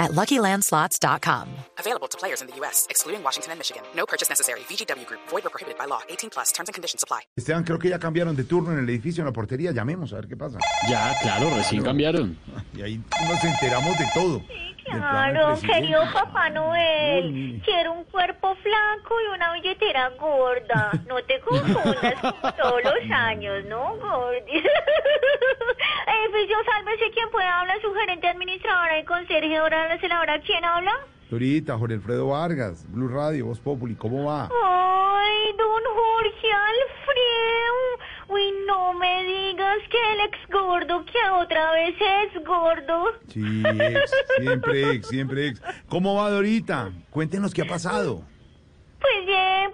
at LuckyLandSlots.com. Available to players in the U.S., excluding Washington and Michigan. No purchase necessary. VGW Group. Void or prohibited by law. 18 plus. Terms and conditions apply. Esteban, creo que ya cambiaron de turno en el edificio, en la portería. Llamemos a ver qué pasa. Ya, claro, recién cambiaron. Y ahí nos enteramos de todo. Del Claro, querido Papá Noel, Uy. quiero un cuerpo flaco y una billetera gorda. No te confundas como todos los años, ¿no, Gordy? Sálvese quien pueda hablar, su gerente administradora y conserje, ahora la celadora, ¿quién habla? Dorita, Jorge Alfredo Vargas, Blue Radio, Voz Populi, ¿cómo va? Ay, don Jorge Alfredo. Uy, no me digas que el ex gordo que otra vez es gordo. Sí, ex, siempre ex, siempre ex. ¿Cómo va Dorita? Cuéntenos qué ha pasado.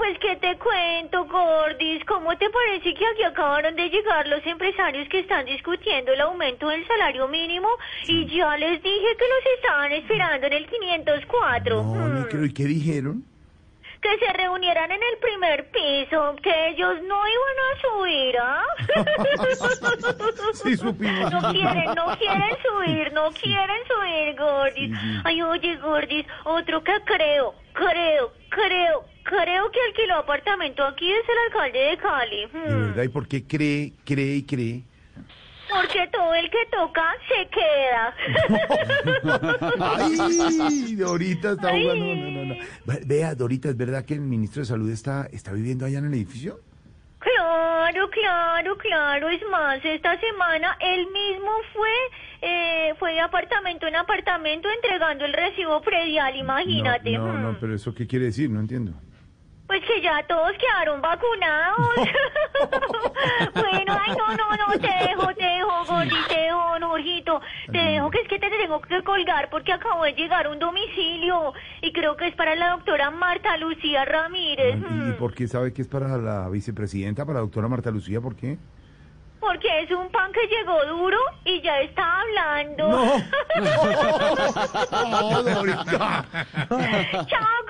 Pues qué te cuento, Gordis. ¿Cómo te parece que aquí acabaron de llegar los empresarios que están discutiendo el aumento del salario mínimo? Y ya les dije que los estaban esperando en el 504. No, Mm. no creo. ¿Y qué dijeron? Que se reunieran en el primer piso, que ellos no iban a subir, ¿ah? Sí, supimos. No quieren, no quieren subir, no quieren subir, Gordis. Ay, oye, Gordis, otro que creo, creo, creo, creo que alquiló apartamento aquí es el alcalde de Cali. ¿De Hmm. verdad? ¿Y por qué cree, cree y cree? Porque todo el que toca se queda. ¡Ay! Dorita está jugando. No, no, no. Ve- Vea, Dorita, ¿es verdad que el ministro de Salud está, está viviendo allá en el edificio? Claro, claro, claro. Es más, esta semana él mismo fue, eh, fue de apartamento en apartamento entregando el recibo predial, imagínate. No, no, no, Hmm. pero ¿eso qué quiere decir? No entiendo. Que ya todos quedaron vacunados. bueno, ay, no, no, no, te dejo, te dejo, Gordy, te dejo, no, Jorgito. Te dejo que es que te tengo que colgar porque acabo de llegar un domicilio y creo que es para la doctora Marta Lucía Ramírez. ¿Y, hmm. por qué sabe que es para la vicepresidenta, para la doctora Marta Lucía? ¿Por qué? Porque es un pan que llegó duro y ya está hablando. ¡No, Dorita! Chao,